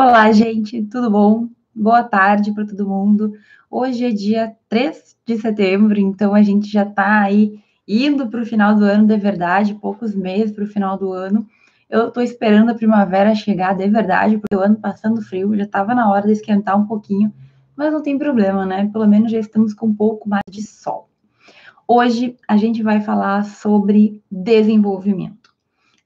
Olá, gente, tudo bom? Boa tarde para todo mundo. Hoje é dia 3 de setembro, então a gente já está aí indo para o final do ano de verdade, poucos meses para o final do ano. Eu estou esperando a primavera chegar de verdade, porque o ano passando frio, já estava na hora de esquentar um pouquinho, mas não tem problema, né? Pelo menos já estamos com um pouco mais de sol. Hoje a gente vai falar sobre desenvolvimento.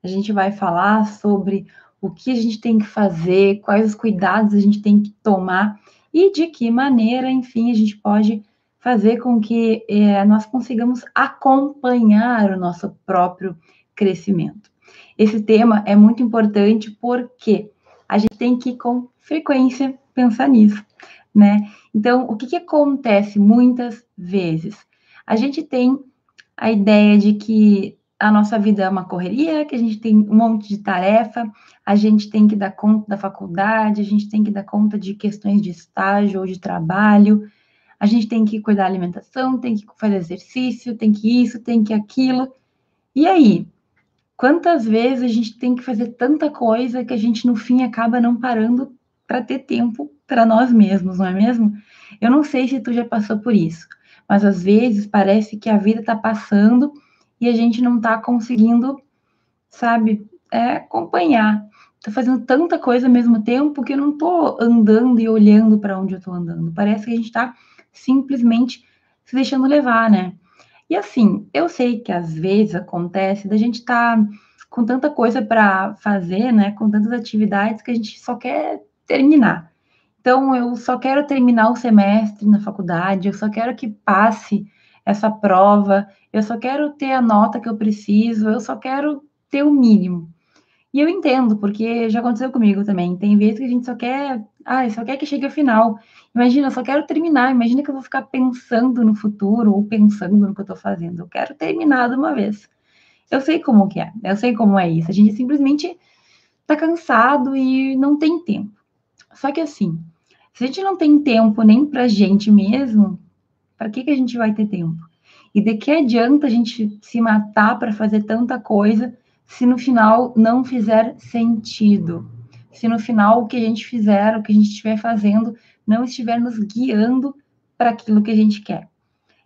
A gente vai falar sobre o que a gente tem que fazer, quais os cuidados a gente tem que tomar e de que maneira, enfim, a gente pode fazer com que é, nós consigamos acompanhar o nosso próprio crescimento. Esse tema é muito importante porque a gente tem que, com frequência, pensar nisso, né? Então, o que, que acontece muitas vezes? A gente tem a ideia de que a nossa vida é uma correria, que a gente tem um monte de tarefa, a gente tem que dar conta da faculdade, a gente tem que dar conta de questões de estágio ou de trabalho, a gente tem que cuidar da alimentação, tem que fazer exercício, tem que isso, tem que aquilo. E aí? Quantas vezes a gente tem que fazer tanta coisa que a gente no fim acaba não parando para ter tempo para nós mesmos, não é mesmo? Eu não sei se tu já passou por isso, mas às vezes parece que a vida está passando e a gente não está conseguindo, sabe, é, acompanhar. Estou fazendo tanta coisa ao mesmo tempo que eu não estou andando e olhando para onde eu estou andando. Parece que a gente está simplesmente se deixando levar, né? E assim, eu sei que às vezes acontece da gente estar tá com tanta coisa para fazer, né? Com tantas atividades que a gente só quer terminar. Então, eu só quero terminar o semestre na faculdade, eu só quero que passe essa prova, eu só quero ter a nota que eu preciso, eu só quero ter o mínimo. E eu entendo, porque já aconteceu comigo também. Tem vezes que a gente só quer, ah, só quer que chegue ao final. Imagina, eu só quero terminar. Imagina que eu vou ficar pensando no futuro ou pensando no que eu estou fazendo. Eu quero terminar de uma vez. Eu sei como que é, eu sei como é isso. A gente simplesmente está cansado e não tem tempo. Só que assim, se a gente não tem tempo nem para a gente mesmo, para que, que a gente vai ter tempo? E de que adianta a gente se matar para fazer tanta coisa se no final não fizer sentido? Se no final o que a gente fizer, o que a gente estiver fazendo, não estiver nos guiando para aquilo que a gente quer.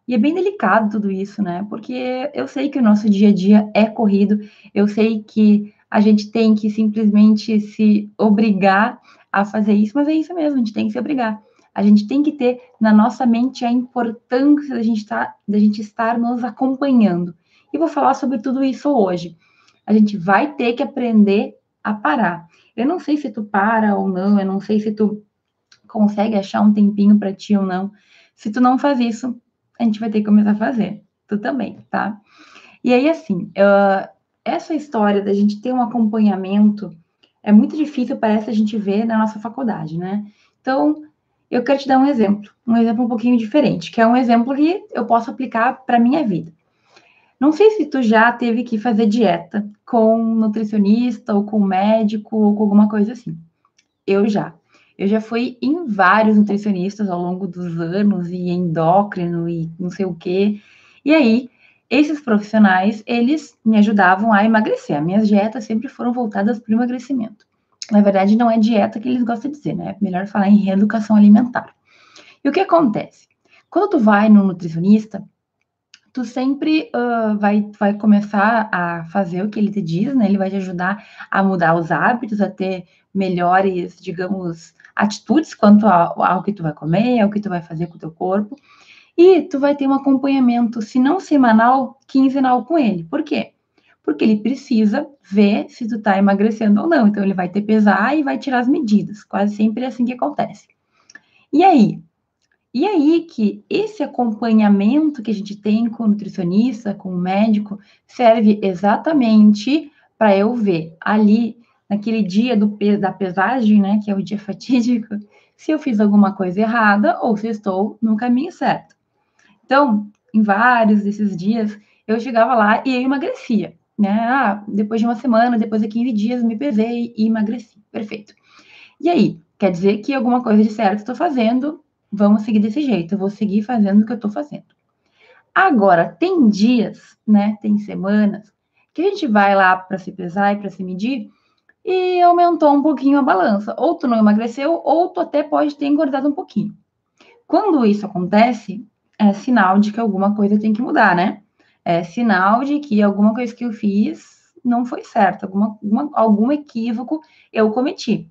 E é bem delicado tudo isso, né? Porque eu sei que o nosso dia a dia é corrido, eu sei que a gente tem que simplesmente se obrigar a fazer isso, mas é isso mesmo, a gente tem que se obrigar a gente tem que ter na nossa mente a importância da gente, estar, tá, da gente estar nos acompanhando. E vou falar sobre tudo isso hoje. A gente vai ter que aprender a parar. Eu não sei se tu para ou não, eu não sei se tu consegue achar um tempinho para ti ou não. Se tu não faz isso, a gente vai ter que começar a fazer. Tu também, tá? E aí, assim, uh, essa história da gente ter um acompanhamento é muito difícil, parece a gente ver na nossa faculdade, né? Então, eu quero te dar um exemplo, um exemplo um pouquinho diferente, que é um exemplo que eu posso aplicar para minha vida. Não sei se tu já teve que fazer dieta com um nutricionista ou com um médico ou com alguma coisa assim. Eu já. Eu já fui em vários nutricionistas ao longo dos anos e endócrino e não sei o quê. E aí, esses profissionais, eles me ajudavam a emagrecer. As minhas dietas sempre foram voltadas para o emagrecimento. Na verdade, não é dieta que eles gostam de dizer, né? É melhor falar em reeducação alimentar. E o que acontece? Quando tu vai no nutricionista, tu sempre uh, vai, vai começar a fazer o que ele te diz, né? Ele vai te ajudar a mudar os hábitos, a ter melhores, digamos, atitudes quanto ao, ao que tu vai comer, ao que tu vai fazer com o teu corpo. E tu vai ter um acompanhamento, se não semanal, quinzenal com ele. Por quê? Porque ele precisa ver se tu tá emagrecendo ou não. Então, ele vai te pesar e vai tirar as medidas. Quase sempre é assim que acontece. E aí? E aí que esse acompanhamento que a gente tem com o nutricionista, com o médico, serve exatamente para eu ver ali, naquele dia do, da pesagem, né, que é o dia fatídico, se eu fiz alguma coisa errada ou se estou no caminho certo. Então, em vários desses dias, eu chegava lá e eu emagrecia né? Ah, depois de uma semana, depois de 15 dias, me pesei e emagreci. Perfeito. E aí? Quer dizer que alguma coisa de certo estou fazendo, vamos seguir desse jeito, eu vou seguir fazendo o que eu estou fazendo. Agora, tem dias, né? Tem semanas que a gente vai lá para se pesar e para se medir e aumentou um pouquinho a balança. Ou tu não emagreceu, ou tu até pode ter engordado um pouquinho. Quando isso acontece, é sinal de que alguma coisa tem que mudar, né? É sinal de que alguma coisa que eu fiz não foi certo, alguma, alguma, algum equívoco eu cometi.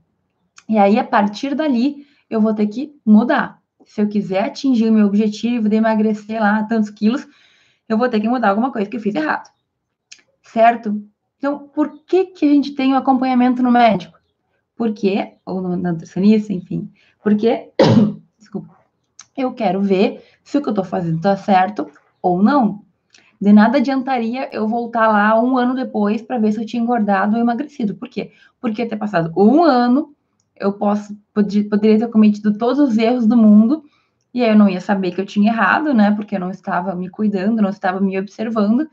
E aí, a partir dali, eu vou ter que mudar. Se eu quiser atingir o meu objetivo de emagrecer lá tantos quilos, eu vou ter que mudar alguma coisa que eu fiz errado. Certo? Então, por que, que a gente tem o acompanhamento no médico? Porque, ou no nutricionista, enfim, porque, desculpa, eu quero ver se o que eu estou fazendo está certo ou não. De nada adiantaria eu voltar lá um ano depois para ver se eu tinha engordado ou emagrecido. Por quê? Porque ter passado um ano, eu posso poderia ter cometido todos os erros do mundo e aí eu não ia saber que eu tinha errado, né? Porque eu não estava me cuidando, não estava me observando.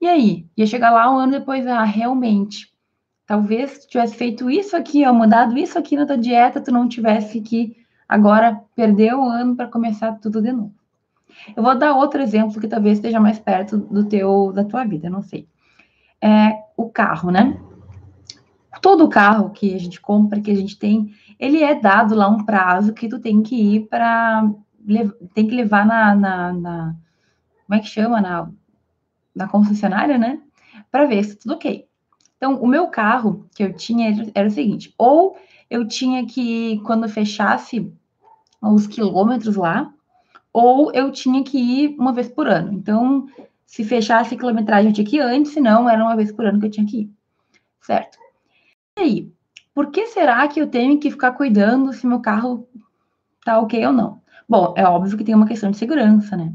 E aí, ia chegar lá um ano depois, ah, realmente, talvez tu tivesse feito isso aqui, ó, mudado isso aqui na tua dieta, tu não tivesse que agora perder um ano para começar tudo de novo. Eu vou dar outro exemplo que talvez esteja mais perto do teu, da tua vida, não sei. É o carro, né? Todo carro que a gente compra, que a gente tem, ele é dado lá um prazo que tu tem que ir para tem que levar na, na, na, como é que chama na, na concessionária, né? Para ver se tudo ok. Então, o meu carro que eu tinha era o seguinte: ou eu tinha que, quando fechasse os quilômetros lá, ou eu tinha que ir uma vez por ano. Então, se fechasse a quilometragem, eu tinha que ir antes, senão era uma vez por ano que eu tinha que ir. Certo? E aí, por que será que eu tenho que ficar cuidando se meu carro tá ok ou não? Bom, é óbvio que tem uma questão de segurança, né?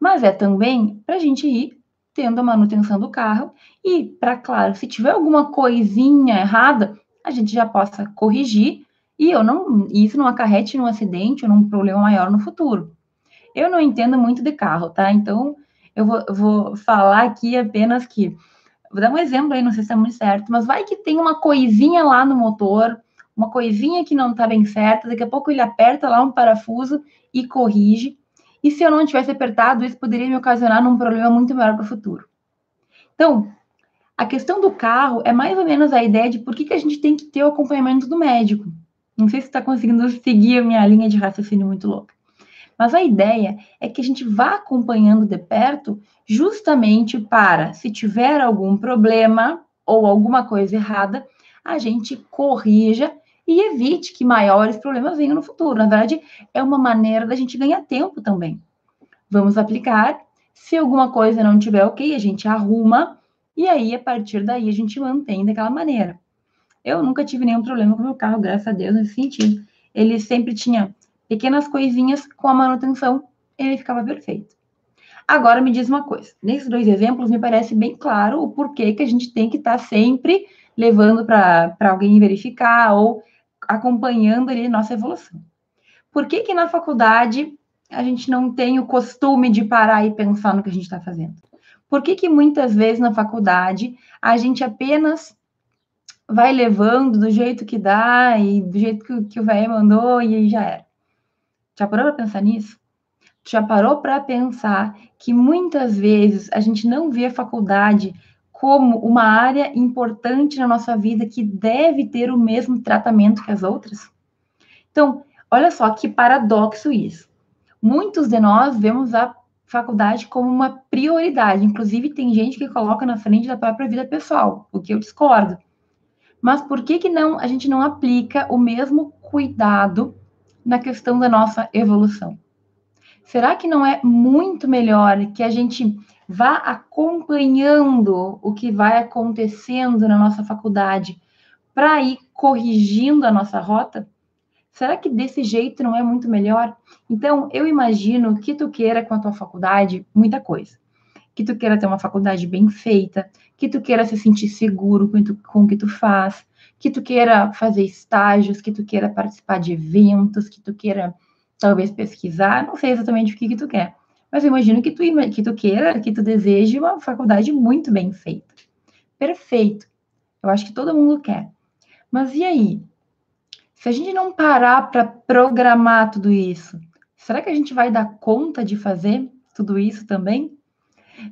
Mas é também para a gente ir tendo a manutenção do carro e, para, claro, se tiver alguma coisinha errada, a gente já possa corrigir e eu não, isso não acarrete num acidente ou num problema maior no futuro. Eu não entendo muito de carro, tá? Então, eu vou, vou falar aqui apenas que. Vou dar um exemplo aí, não sei se é muito certo, mas vai que tem uma coisinha lá no motor, uma coisinha que não tá bem certa, daqui a pouco ele aperta lá um parafuso e corrige. E se eu não tivesse apertado, isso poderia me ocasionar um problema muito maior para o futuro. Então, a questão do carro é mais ou menos a ideia de por que, que a gente tem que ter o acompanhamento do médico. Não sei se está conseguindo seguir a minha linha de raciocínio muito louca. Mas a ideia é que a gente vá acompanhando de perto, justamente para, se tiver algum problema ou alguma coisa errada, a gente corrija e evite que maiores problemas venham no futuro. Na verdade, é uma maneira da gente ganhar tempo também. Vamos aplicar. Se alguma coisa não tiver ok, a gente arruma e aí a partir daí a gente mantém daquela maneira. Eu nunca tive nenhum problema com meu carro, graças a Deus, nesse sentido. Ele sempre tinha pequenas coisinhas com a manutenção, ele ficava perfeito. Agora me diz uma coisa: nesses dois exemplos, me parece bem claro o porquê que a gente tem que estar tá sempre levando para alguém verificar ou acompanhando ali nossa evolução. Por que, que na faculdade a gente não tem o costume de parar e pensar no que a gente está fazendo? Por que, que muitas vezes na faculdade a gente apenas vai levando do jeito que dá e do jeito que, que o velho mandou e aí já era? Já parou para pensar nisso? Já parou para pensar que muitas vezes a gente não vê a faculdade como uma área importante na nossa vida que deve ter o mesmo tratamento que as outras? Então, olha só que paradoxo isso. Muitos de nós vemos a faculdade como uma prioridade, inclusive tem gente que coloca na frente da própria vida pessoal, o que eu discordo. Mas por que que não a gente não aplica o mesmo cuidado na questão da nossa evolução. Será que não é muito melhor que a gente vá acompanhando o que vai acontecendo na nossa faculdade para ir corrigindo a nossa rota? Será que desse jeito não é muito melhor? Então, eu imagino que tu queira com a tua faculdade muita coisa. Que tu queira ter uma faculdade bem feita, que tu queira se sentir seguro com, tu, com o que tu faz, que tu queira fazer estágios, que tu queira participar de eventos, que tu queira talvez pesquisar, não sei exatamente o que, que tu quer. Mas eu imagino que tu, que tu queira, que tu deseje uma faculdade muito bem feita. Perfeito. Eu acho que todo mundo quer. Mas e aí? Se a gente não parar para programar tudo isso, será que a gente vai dar conta de fazer tudo isso também?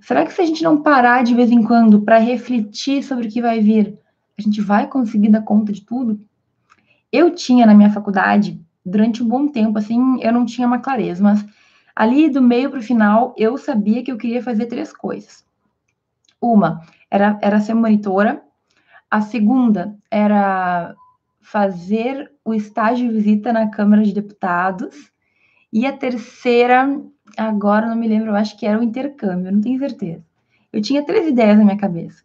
Será que se a gente não parar de vez em quando para refletir sobre o que vai vir, a gente vai conseguir dar conta de tudo? Eu tinha na minha faculdade, durante um bom tempo, assim, eu não tinha uma clareza, mas ali do meio para o final, eu sabia que eu queria fazer três coisas. Uma era, era ser monitora, a segunda era fazer o estágio de visita na Câmara de Deputados, e a terceira, agora não me lembro, eu acho que era o intercâmbio, não tenho certeza. Eu tinha três ideias na minha cabeça.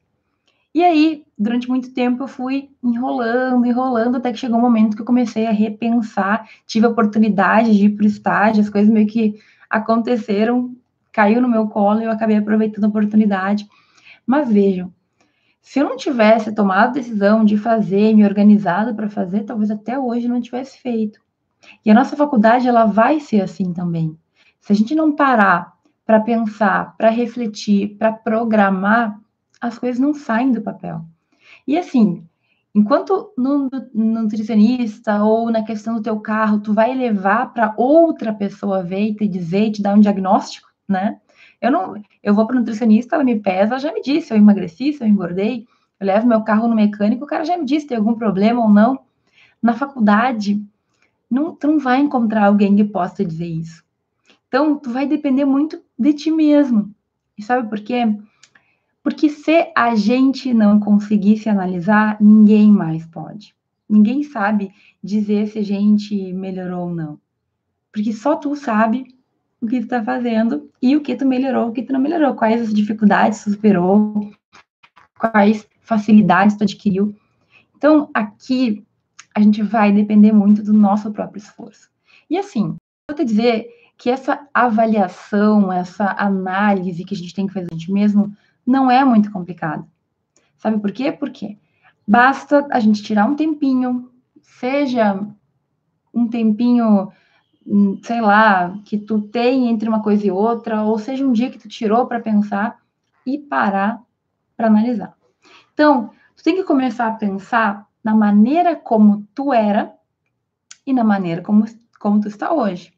E aí, durante muito tempo, eu fui enrolando, enrolando, até que chegou um momento que eu comecei a repensar, tive a oportunidade de ir para o estágio, as coisas meio que aconteceram, caiu no meu colo e eu acabei aproveitando a oportunidade. Mas vejam, se eu não tivesse tomado a decisão de fazer, me organizado para fazer, talvez até hoje não tivesse feito. E a nossa faculdade, ela vai ser assim também. Se a gente não parar para pensar, para refletir, para programar, as coisas não saem do papel. E assim, enquanto no, no nutricionista ou na questão do teu carro, tu vai levar para outra pessoa ver e te dizer, te dar um diagnóstico, né? Eu não, eu vou para nutricionista, ela me pesa, ela já me disse se eu emagreci, se eu engordei, eu levo meu carro no mecânico, o cara já me disse se tem algum problema ou não. Na faculdade, não, tu não vai encontrar alguém que possa dizer isso. Então, tu vai depender muito de ti mesmo. E sabe por quê? Porque se a gente não conseguir se analisar, ninguém mais pode. Ninguém sabe dizer se a gente melhorou ou não. Porque só tu sabe o que tu tá fazendo e o que tu melhorou, o que tu não melhorou, quais as dificuldades tu superou, quais facilidades tu adquiriu. Então, aqui a gente vai depender muito do nosso próprio esforço. E assim, vou te dizer que essa avaliação, essa análise que a gente tem que fazer a gente mesmo, não é muito complicado. Sabe por quê? Porque basta a gente tirar um tempinho, seja um tempinho Hum, sei lá, que tu tem entre uma coisa e outra, ou seja, um dia que tu tirou para pensar e parar para analisar. Então, tu tem que começar a pensar na maneira como tu era e na maneira como, como tu está hoje,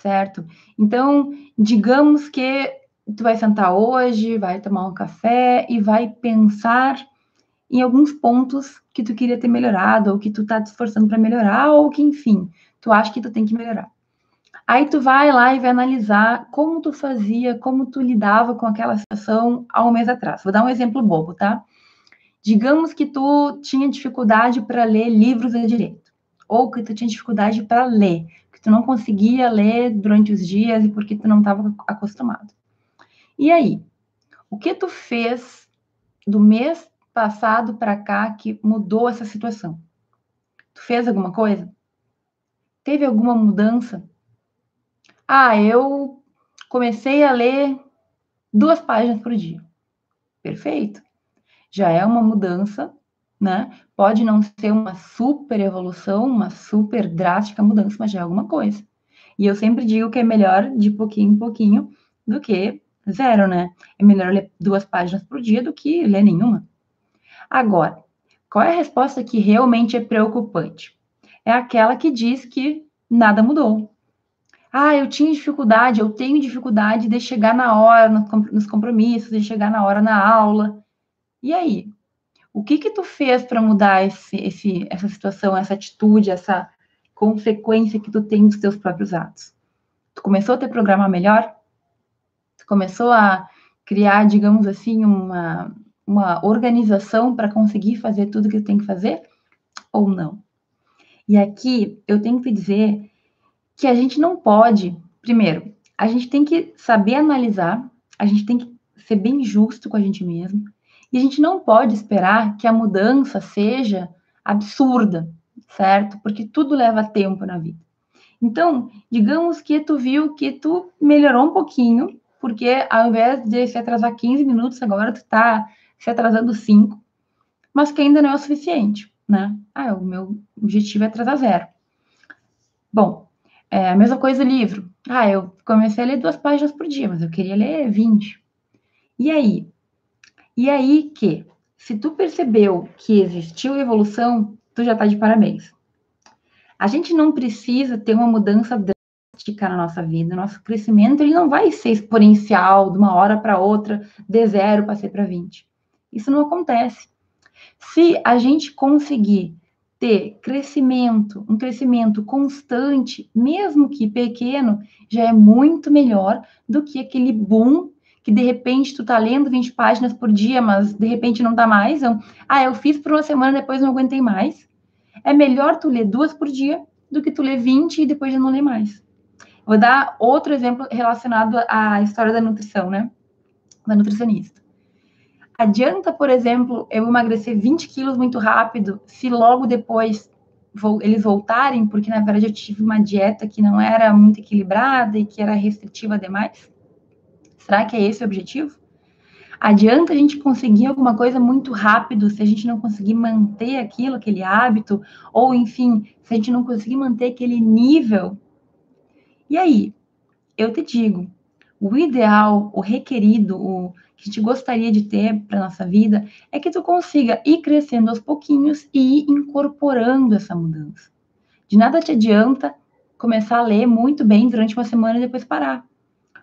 certo? Então, digamos que tu vai sentar hoje, vai tomar um café e vai pensar em alguns pontos que tu queria ter melhorado, ou que tu tá te esforçando para melhorar, ou que, enfim, tu acha que tu tem que melhorar. Aí tu vai lá e vai analisar como tu fazia, como tu lidava com aquela situação há um mês atrás. Vou dar um exemplo bobo, tá? Digamos que tu tinha dificuldade para ler livros de direito, ou que tu tinha dificuldade para ler, que tu não conseguia ler durante os dias e porque tu não estava acostumado. E aí, o que tu fez do mês passado para cá que mudou essa situação? Tu fez alguma coisa? Teve alguma mudança? Ah, eu comecei a ler duas páginas por dia. Perfeito. Já é uma mudança, né? Pode não ser uma super evolução, uma super drástica mudança, mas já é alguma coisa. E eu sempre digo que é melhor de pouquinho em pouquinho do que zero, né? É melhor ler duas páginas por dia do que ler nenhuma. Agora, qual é a resposta que realmente é preocupante? É aquela que diz que nada mudou, ah, eu tinha dificuldade, eu tenho dificuldade de chegar na hora nos compromissos, de chegar na hora na aula. E aí? O que que tu fez para mudar esse, esse, essa situação, essa atitude, essa consequência que tu tem dos teus próprios atos? Tu começou a ter programa melhor? Tu começou a criar, digamos assim, uma, uma organização para conseguir fazer tudo que tu tem que fazer? Ou não? E aqui eu tenho que dizer que a gente não pode, primeiro, a gente tem que saber analisar, a gente tem que ser bem justo com a gente mesmo, e a gente não pode esperar que a mudança seja absurda, certo? Porque tudo leva tempo na vida. Então, digamos que tu viu que tu melhorou um pouquinho, porque ao invés de se atrasar 15 minutos, agora tu tá se atrasando 5, mas que ainda não é o suficiente, né? Ah, o meu objetivo é atrasar zero. Bom, é a mesma coisa livro. Ah, eu comecei a ler duas páginas por dia, mas eu queria ler 20. E aí? E aí que, se tu percebeu que existiu evolução, tu já tá de parabéns. A gente não precisa ter uma mudança drástica na nossa vida. Nosso crescimento ele não vai ser exponencial de uma hora para outra, de zero passei para 20. Isso não acontece. Se a gente conseguir ter crescimento, um crescimento constante, mesmo que pequeno, já é muito melhor do que aquele boom que de repente tu tá lendo 20 páginas por dia, mas de repente não dá mais. Então, ah, eu fiz por uma semana, depois não aguentei mais. É melhor tu ler duas por dia do que tu ler 20 e depois já não ler mais. Vou dar outro exemplo relacionado à história da nutrição, né? Da nutricionista. Adianta, por exemplo, eu emagrecer 20 quilos muito rápido se logo depois eles voltarem, porque na verdade eu tive uma dieta que não era muito equilibrada e que era restritiva demais? Será que é esse o objetivo? Adianta a gente conseguir alguma coisa muito rápido se a gente não conseguir manter aquilo, aquele hábito, ou enfim, se a gente não conseguir manter aquele nível? E aí, eu te digo, o ideal, o requerido, o que a gente gostaria de ter para nossa vida é que tu consiga ir crescendo aos pouquinhos e ir incorporando essa mudança. De nada te adianta começar a ler muito bem durante uma semana e depois parar.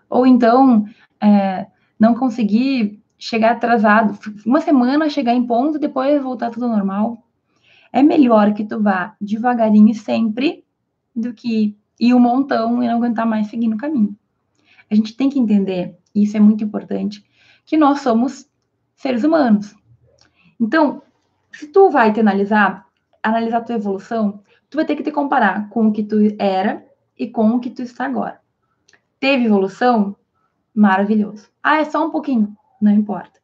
Ou então, é, não conseguir chegar atrasado, uma semana chegar em ponto, depois voltar tudo normal. É melhor que tu vá devagarinho sempre do que ir um montão e não aguentar mais seguir no caminho. A gente tem que entender, e isso é muito importante, que nós somos seres humanos. Então, se tu vai te analisar, analisar tua evolução, tu vai ter que te comparar com o que tu era e com o que tu está agora. Teve evolução? Maravilhoso. Ah, é só um pouquinho? Não importa.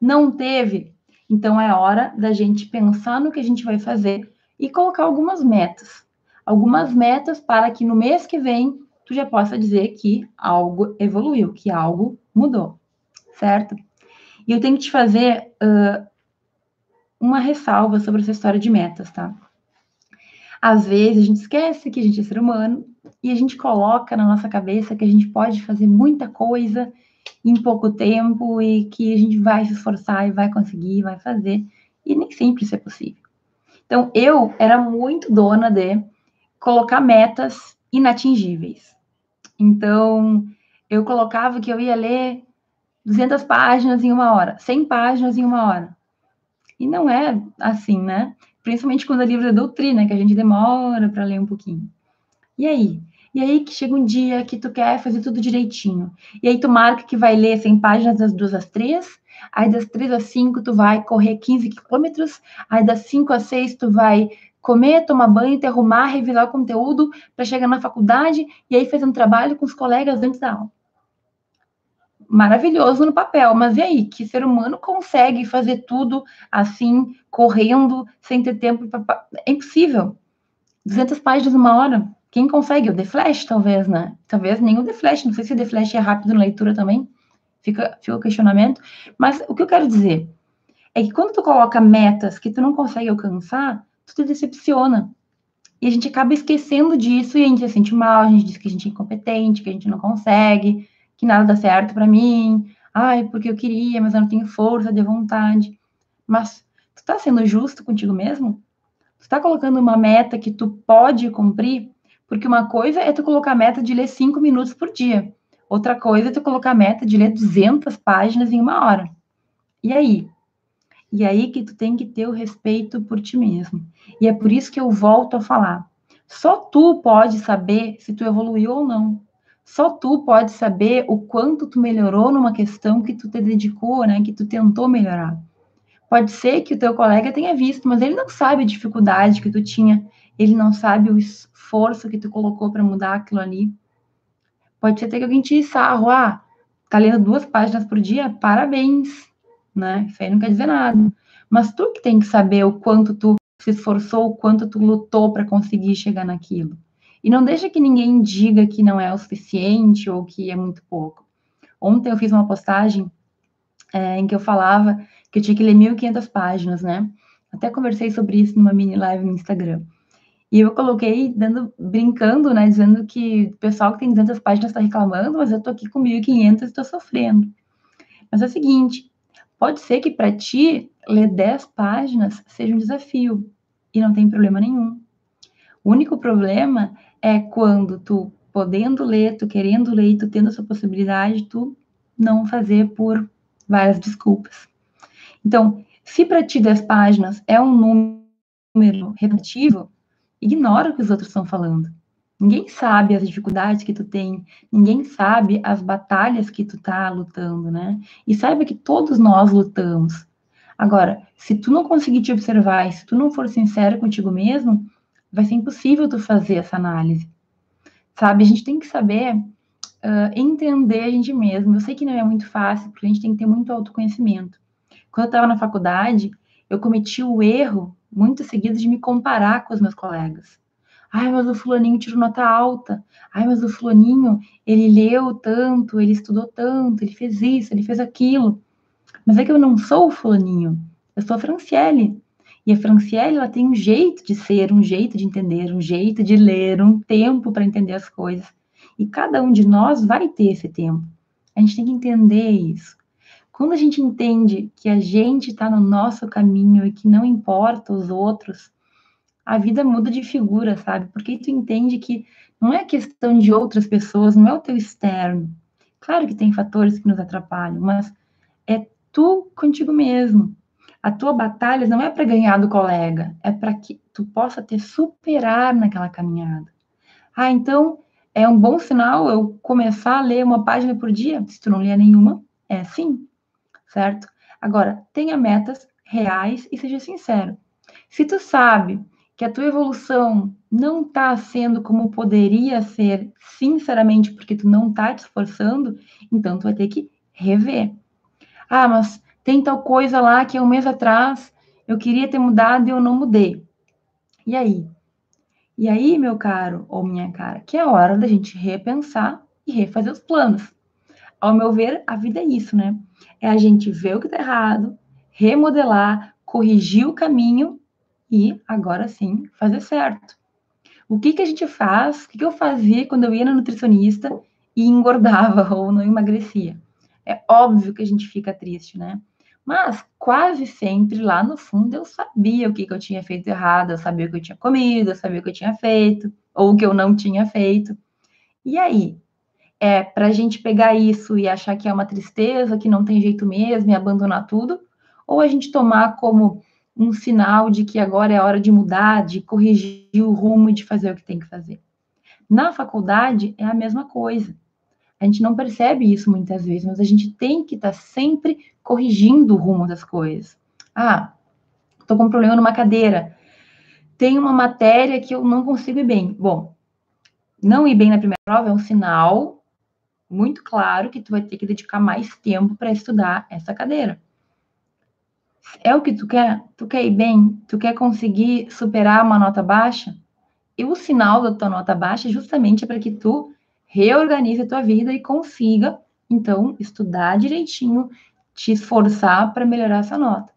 Não teve? Então é hora da gente pensar no que a gente vai fazer e colocar algumas metas. Algumas metas para que no mês que vem tu já possa dizer que algo evoluiu, que algo mudou certo? E eu tenho que te fazer uh, uma ressalva sobre essa história de metas, tá? Às vezes a gente esquece que a gente é ser humano e a gente coloca na nossa cabeça que a gente pode fazer muita coisa em pouco tempo e que a gente vai se esforçar e vai conseguir, vai fazer. E nem sempre isso é possível. Então, eu era muito dona de colocar metas inatingíveis. Então, eu colocava que eu ia ler 200 páginas em uma hora, 100 páginas em uma hora. E não é assim, né? Principalmente quando é livro da doutrina, que a gente demora para ler um pouquinho. E aí? E aí que chega um dia que tu quer fazer tudo direitinho. E aí tu marca que vai ler 100 páginas das duas às três, aí das três às cinco tu vai correr 15 quilômetros, aí das cinco às seis tu vai comer, tomar banho, te arrumar, revisar o conteúdo para chegar na faculdade e aí fazer um trabalho com os colegas antes da aula maravilhoso no papel, mas e aí? Que ser humano consegue fazer tudo assim, correndo, sem ter tempo? Pra... É impossível. 200 páginas uma hora. Quem consegue? O The Flash, talvez, né? Talvez nem o The Flash. Não sei se o The Flash é rápido na leitura também. Fica, fica o questionamento. Mas o que eu quero dizer é que quando tu coloca metas que tu não consegue alcançar, tu te decepciona. E a gente acaba esquecendo disso e a gente se sente mal, a gente diz que a gente é incompetente, que a gente não consegue, que nada dá certo para mim, ai, porque eu queria, mas eu não tenho força de vontade. Mas tu tá sendo justo contigo mesmo? Tu tá colocando uma meta que tu pode cumprir? Porque uma coisa é tu colocar a meta de ler cinco minutos por dia. Outra coisa é tu colocar a meta de ler 200 páginas em uma hora. E aí? E aí que tu tem que ter o respeito por ti mesmo. E é por isso que eu volto a falar. Só tu pode saber se tu evoluiu ou não. Só tu pode saber o quanto tu melhorou numa questão que tu te dedicou, né? Que tu tentou melhorar. Pode ser que o teu colega tenha visto, mas ele não sabe a dificuldade que tu tinha, ele não sabe o esforço que tu colocou para mudar aquilo ali. Pode ser até que alguém te sarro, ah, tá lendo duas páginas por dia, parabéns, né? Isso aí não quer dizer nada. Mas tu que tem que saber o quanto tu se esforçou, o quanto tu lutou para conseguir chegar naquilo. E não deixa que ninguém diga que não é o suficiente ou que é muito pouco. Ontem eu fiz uma postagem é, em que eu falava que eu tinha que ler 1.500 páginas, né? Até conversei sobre isso numa mini live no Instagram. E eu coloquei dando, brincando, né? Dizendo que o pessoal que tem 200 páginas está reclamando, mas eu tô aqui com 1.500 e estou sofrendo. Mas é o seguinte, pode ser que para ti ler 10 páginas seja um desafio e não tem problema nenhum. O único problema é quando tu podendo ler, tu querendo ler, tu tendo essa possibilidade, tu não fazer por várias desculpas. Então, Se para ti 10 páginas é um número repetitivo, ignora o que os outros estão falando. Ninguém sabe as dificuldades que tu tem, ninguém sabe as batalhas que tu tá lutando, né? E saiba que todos nós lutamos. Agora, se tu não conseguir te observar se tu não for sincero contigo mesmo, vai ser impossível tu fazer essa análise. Sabe? A gente tem que saber uh, entender a gente mesmo. Eu sei que não é muito fácil, porque a gente tem que ter muito autoconhecimento. Quando eu estava na faculdade, eu cometi o erro, muito seguido, de me comparar com os meus colegas. Ai, mas o fulaninho tirou nota alta. Ai, mas o fulaninho, ele leu tanto, ele estudou tanto, ele fez isso, ele fez aquilo. Mas é que eu não sou o fulaninho, eu sou a Franciele. E a Franciele, ela tem um jeito de ser, um jeito de entender, um jeito de ler, um tempo para entender as coisas. E cada um de nós vai ter esse tempo. A gente tem que entender isso. Quando a gente entende que a gente está no nosso caminho e que não importa os outros, a vida muda de figura, sabe? Porque tu entende que não é questão de outras pessoas, não é o teu externo. Claro que tem fatores que nos atrapalham, mas é tu contigo mesmo. A tua batalha não é para ganhar do colega, é para que tu possa te superar naquela caminhada. Ah, então é um bom sinal eu começar a ler uma página por dia? Se tu não ler nenhuma, é sim, certo? Agora, tenha metas reais e seja sincero. Se tu sabe que a tua evolução não está sendo como poderia ser, sinceramente, porque tu não está te esforçando, então tu vai ter que rever. Ah, mas tem tal coisa lá que um mês atrás eu queria ter mudado e eu não mudei. E aí? E aí, meu caro ou minha cara, que é hora da gente repensar e refazer os planos. Ao meu ver, a vida é isso, né? É a gente ver o que está errado, remodelar, corrigir o caminho e agora sim fazer certo. O que, que a gente faz? O que, que eu fazia quando eu ia na nutricionista e engordava ou não emagrecia? É óbvio que a gente fica triste, né? Mas quase sempre lá no fundo eu sabia o que, que eu tinha feito errado, eu sabia o que eu tinha comido, eu sabia o que eu tinha feito, ou o que eu não tinha feito. E aí? É para a gente pegar isso e achar que é uma tristeza, que não tem jeito mesmo e abandonar tudo? Ou a gente tomar como um sinal de que agora é hora de mudar, de corrigir o rumo e de fazer o que tem que fazer. Na faculdade é a mesma coisa. A gente não percebe isso muitas vezes, mas a gente tem que estar tá sempre corrigindo o rumo das coisas. Ah, estou com um problema numa cadeira. Tem uma matéria que eu não consigo ir bem. Bom, não ir bem na primeira prova é um sinal muito claro que tu vai ter que dedicar mais tempo para estudar essa cadeira é o que tu quer? Tu quer ir bem? Tu quer conseguir superar uma nota baixa? E o sinal da tua nota baixa é justamente para que tu reorganize a tua vida e consiga, então, estudar direitinho, te esforçar para melhorar essa nota.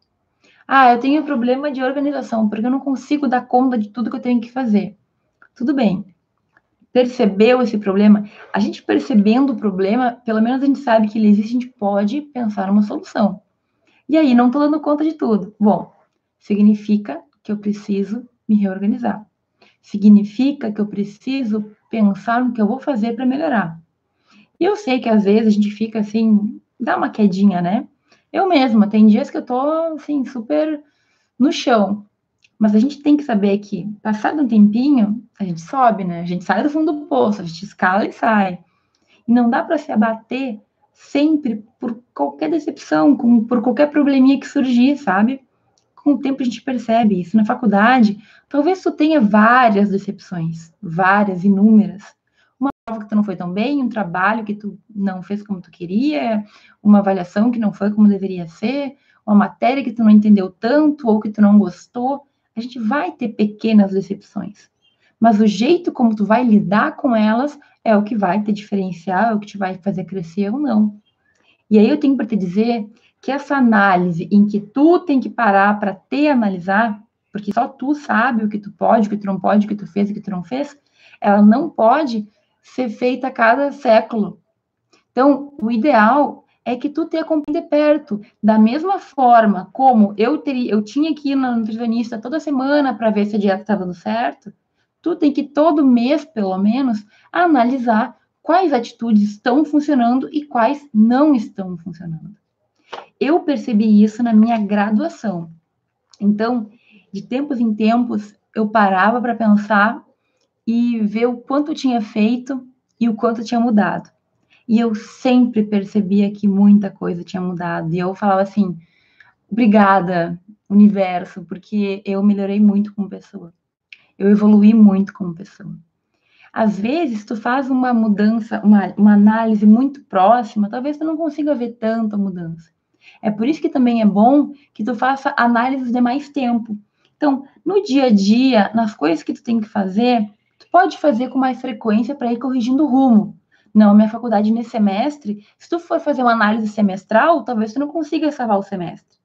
Ah, eu tenho problema de organização, porque eu não consigo dar conta de tudo que eu tenho que fazer. Tudo bem. Percebeu esse problema? A gente percebendo o problema, pelo menos a gente sabe que ele existe, a gente pode pensar numa solução. E aí, não estou dando conta de tudo. Bom, significa que eu preciso me reorganizar. Significa que eu preciso pensar no que eu vou fazer para melhorar. E eu sei que às vezes a gente fica assim, dá uma quedinha, né? Eu mesma, tem dias que eu tô assim, super no chão. Mas a gente tem que saber que, passado um tempinho, a gente sobe, né? A gente sai do fundo do poço, a gente escala e sai. E não dá para se abater sempre por qualquer decepção, com, por qualquer probleminha que surgir, sabe? Com o tempo a gente percebe isso. Na faculdade, talvez tu tenha várias decepções, várias, inúmeras. Prova que tu não foi tão bem, um trabalho que tu não fez como tu queria, uma avaliação que não foi como deveria ser, uma matéria que tu não entendeu tanto ou que tu não gostou. A gente vai ter pequenas decepções. Mas o jeito como tu vai lidar com elas é o que vai te diferenciar, é o que te vai fazer crescer ou não. E aí eu tenho para te dizer que essa análise em que tu tem que parar para te analisar, porque só tu sabe o que tu pode, o que tu não pode, o que tu fez, o que tu não fez, ela não pode ser feita a cada século. Então, o ideal é que tu te acompanhe de perto, da mesma forma como eu teria, eu tinha que ir na nutricionista toda semana para ver se a dieta estava dando certo, tu tem que todo mês, pelo menos, analisar quais atitudes estão funcionando e quais não estão funcionando. Eu percebi isso na minha graduação. Então, de tempos em tempos, eu parava para pensar e ver o quanto eu tinha feito e o quanto tinha mudado. E eu sempre percebia que muita coisa tinha mudado. E eu falava assim: obrigada, universo, porque eu melhorei muito como pessoa. Eu evolui muito como pessoa. Às vezes, tu faz uma mudança, uma, uma análise muito próxima, talvez tu não consiga ver tanta mudança. É por isso que também é bom que tu faça análises de mais tempo. Então, no dia a dia, nas coisas que tu tem que fazer, pode fazer com mais frequência para ir corrigindo o rumo. Não, minha faculdade nesse semestre, se tu for fazer uma análise semestral, talvez tu não consiga salvar o semestre.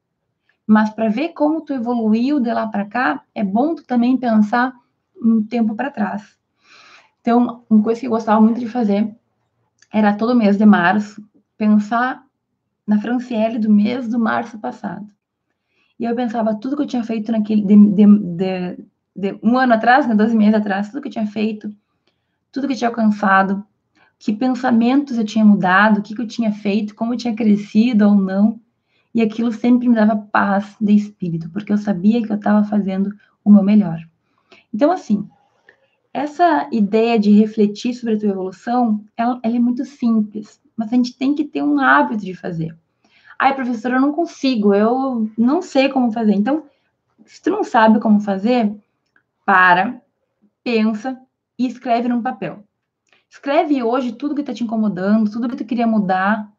Mas para ver como tu evoluiu de lá para cá, é bom tu também pensar um tempo para trás. Então, uma coisa que eu gostava muito de fazer era todo mês de março pensar na Franciele do mês do março passado. E eu pensava tudo que eu tinha feito naquele de, de, de, de um ano atrás, né, 12 meses atrás, tudo que eu tinha feito, tudo que eu tinha alcançado, que pensamentos eu tinha mudado, o que, que eu tinha feito, como eu tinha crescido ou não. E aquilo sempre me dava paz de espírito, porque eu sabia que eu estava fazendo o meu melhor. Então, assim, essa ideia de refletir sobre a tua evolução, ela, ela, é muito simples, mas a gente tem que ter um hábito de fazer. Ai, professora, eu não consigo, eu não sei como fazer. Então, se tu não sabe como fazer, para, pensa e escreve num papel. Escreve hoje tudo que está te incomodando, tudo que tu queria mudar,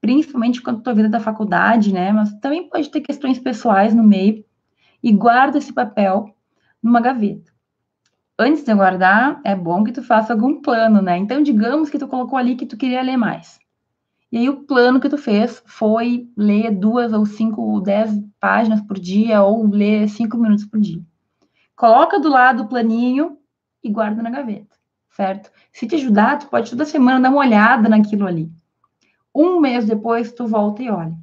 principalmente quando tua vida da faculdade, né? Mas também pode ter questões pessoais no meio. E guarda esse papel numa gaveta. Antes de guardar, é bom que tu faça algum plano, né? Então, digamos que tu colocou ali que tu queria ler mais. E aí, o plano que tu fez foi ler duas ou cinco ou dez páginas por dia, ou ler cinco minutos por dia. Coloca do lado o planinho e guarda na gaveta, certo? Se te ajudar, tu pode toda semana dar uma olhada naquilo ali. Um mês depois, tu volta e olha.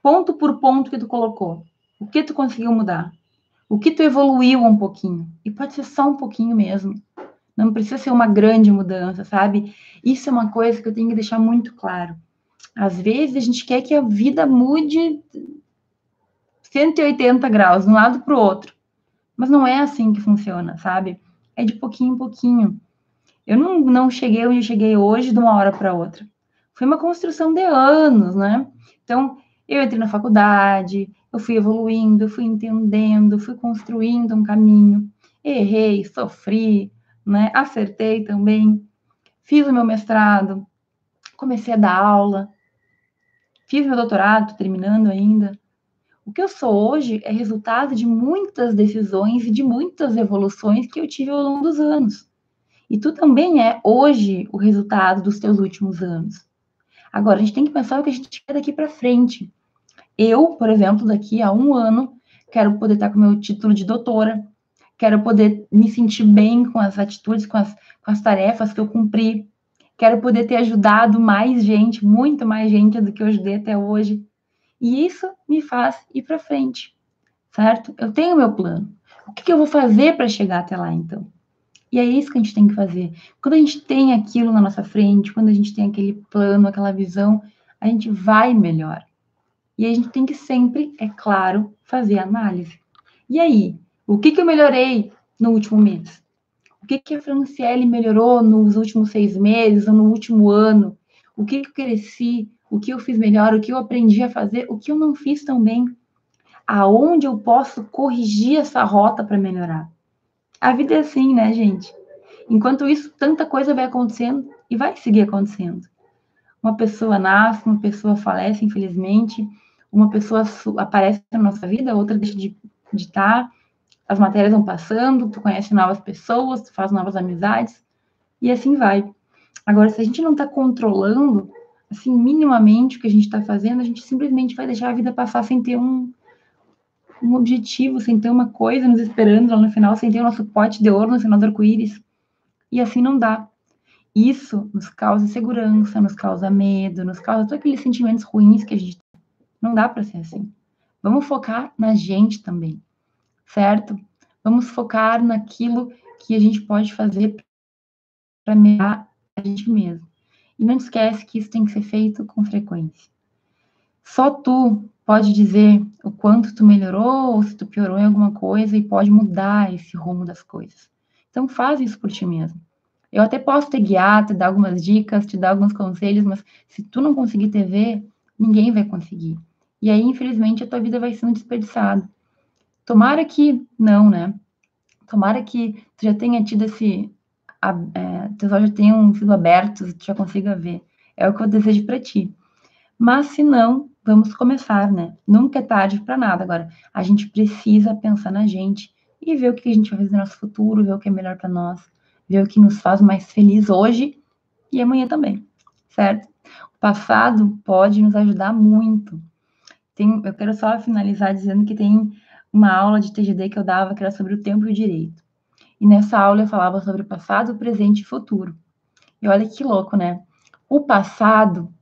Ponto por ponto que tu colocou. O que tu conseguiu mudar? O que tu evoluiu um pouquinho? E pode ser só um pouquinho mesmo. Não precisa ser uma grande mudança, sabe? Isso é uma coisa que eu tenho que deixar muito claro. Às vezes a gente quer que a vida mude 180 graus, de um lado para o outro. Mas não é assim que funciona, sabe? É de pouquinho em pouquinho. Eu não, não cheguei onde eu cheguei hoje de uma hora para outra. Foi uma construção de anos, né? Então, eu entrei na faculdade, eu fui evoluindo, fui entendendo, fui construindo um caminho. Errei, sofri, né? Acertei também. Fiz o meu mestrado, comecei a dar aula, fiz meu doutorado, terminando ainda. O que eu sou hoje é resultado de muitas decisões e de muitas evoluções que eu tive ao longo dos anos. E tu também é hoje o resultado dos teus últimos anos. Agora, a gente tem que pensar o que a gente quer daqui para frente. Eu, por exemplo, daqui a um ano, quero poder estar com meu título de doutora, quero poder me sentir bem com as atitudes, com as, com as tarefas que eu cumpri, quero poder ter ajudado mais gente, muito mais gente do que eu ajudei até hoje. E isso me faz ir para frente, certo? Eu tenho meu plano. O que, que eu vou fazer para chegar até lá, então? E é isso que a gente tem que fazer. Quando a gente tem aquilo na nossa frente, quando a gente tem aquele plano, aquela visão, a gente vai melhor. E a gente tem que sempre, é claro, fazer análise. E aí, o que, que eu melhorei no último mês? O que, que a Franciele melhorou nos últimos seis meses ou no último ano? O que, que eu cresci? O que eu fiz melhor? O que eu aprendi a fazer? O que eu não fiz tão bem? Aonde eu posso corrigir essa rota para melhorar? A vida é assim, né, gente? Enquanto isso, tanta coisa vai acontecendo e vai seguir acontecendo. Uma pessoa nasce, uma pessoa falece, infelizmente, uma pessoa aparece na nossa vida, outra deixa de estar, tá, as matérias vão passando, tu conhece novas pessoas, tu faz novas amizades, e assim vai. Agora, se a gente não está controlando, assim, minimamente o que a gente está fazendo, a gente simplesmente vai deixar a vida passar sem ter um, um objetivo, sem ter uma coisa nos esperando lá no final, sem ter o nosso pote de ouro no final do arco-íris. E assim não dá. Isso nos causa insegurança, nos causa medo, nos causa todos aqueles sentimentos ruins que a gente tem. Não dá para ser assim. Vamos focar na gente também, certo? Vamos focar naquilo que a gente pode fazer para melhorar a gente mesmo. E não esquece que isso tem que ser feito com frequência. Só tu pode dizer o quanto tu melhorou ou se tu piorou em alguma coisa e pode mudar esse rumo das coisas. Então faz isso por ti mesmo. Eu até posso te guiar, te dar algumas dicas, te dar alguns conselhos, mas se tu não conseguir te ver, ninguém vai conseguir. E aí, infelizmente, a tua vida vai sendo desperdiçada. Tomara que não, né? Tomara que tu já tenha tido esse. É, teus olhos tenham sido abertos e tu já consiga ver. É o que eu desejo para ti. Mas se não, vamos começar, né? Nunca é tarde para nada. Agora, a gente precisa pensar na gente e ver o que a gente vai fazer no nosso futuro, ver o que é melhor para nós, ver o que nos faz mais feliz hoje e amanhã também, certo? O passado pode nos ajudar muito. Tem, eu quero só finalizar dizendo que tem uma aula de TGD que eu dava que era sobre o tempo e o direito. E nessa aula eu falava sobre o passado, presente e futuro. E olha que louco, né? O passado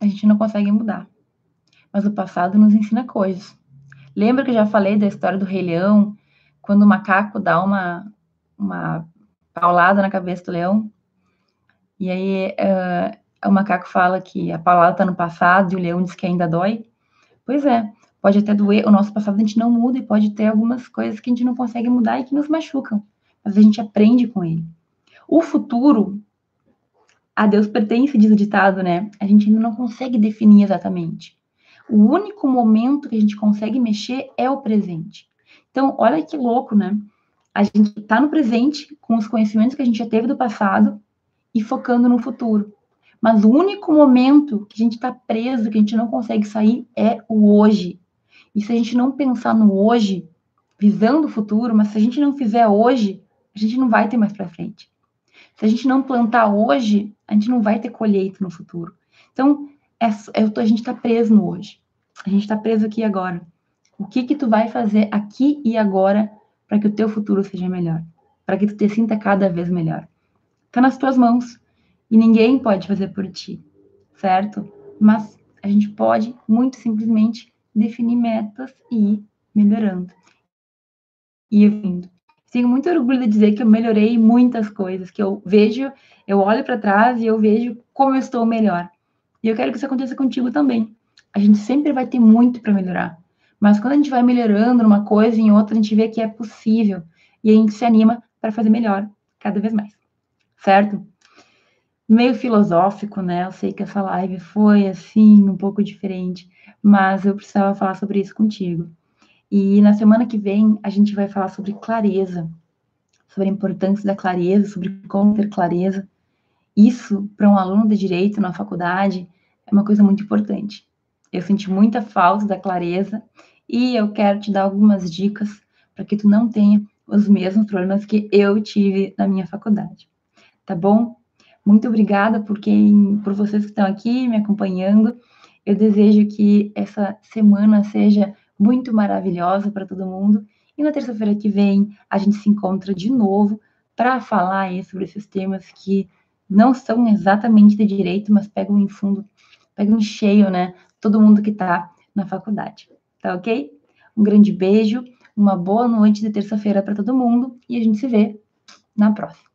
a gente não consegue mudar mas o passado nos ensina coisas. Lembra que eu já falei da história do Rei Leão, quando o macaco dá uma, uma paulada na cabeça do leão? E aí uh, o macaco fala que a paulada está no passado e o leão diz que ainda dói. Pois é, pode até doer, o nosso passado a gente não muda e pode ter algumas coisas que a gente não consegue mudar e que nos machucam, mas a gente aprende com ele. O futuro, a Deus pertence, diz o ditado, né? A gente ainda não consegue definir exatamente. O único momento que a gente consegue mexer é o presente. Então, olha que louco, né? A gente está no presente com os conhecimentos que a gente já teve do passado e focando no futuro. Mas o único momento que a gente está preso, que a gente não consegue sair, é o hoje. E se a gente não pensar no hoje, visando o futuro, mas se a gente não fizer hoje, a gente não vai ter mais para frente. Se a gente não plantar hoje, a gente não vai ter colheita no futuro. Então, é, é, a gente está preso no hoje. A gente está preso aqui agora. O que que tu vai fazer aqui e agora para que o teu futuro seja melhor? Para que tu te sinta cada vez melhor? Está nas tuas mãos e ninguém pode fazer por ti, certo? Mas a gente pode muito simplesmente definir metas e ir melhorando. E vindo. Tenho muito orgulho de dizer que eu melhorei muitas coisas, que eu vejo, eu olho para trás e eu vejo como eu estou melhor. E eu quero que isso aconteça contigo também. A gente sempre vai ter muito para melhorar. Mas quando a gente vai melhorando numa coisa e em outra, a gente vê que é possível. E a gente se anima para fazer melhor cada vez mais. Certo? Meio filosófico, né? Eu sei que essa live foi assim, um pouco diferente, mas eu precisava falar sobre isso contigo. E na semana que vem a gente vai falar sobre clareza, sobre a importância da clareza, sobre como ter clareza. Isso, para um aluno de direito na faculdade, é uma coisa muito importante. Eu senti muita falta da clareza e eu quero te dar algumas dicas para que tu não tenha os mesmos problemas que eu tive na minha faculdade. Tá bom? Muito obrigada por quem, por vocês que estão aqui me acompanhando. Eu desejo que essa semana seja muito maravilhosa para todo mundo. E na terça-feira que vem a gente se encontra de novo para falar sobre esses temas que não são exatamente de direito, mas pegam em fundo, pegam em cheio, né? Todo mundo que está na faculdade. Tá ok? Um grande beijo, uma boa noite de terça-feira para todo mundo e a gente se vê na próxima.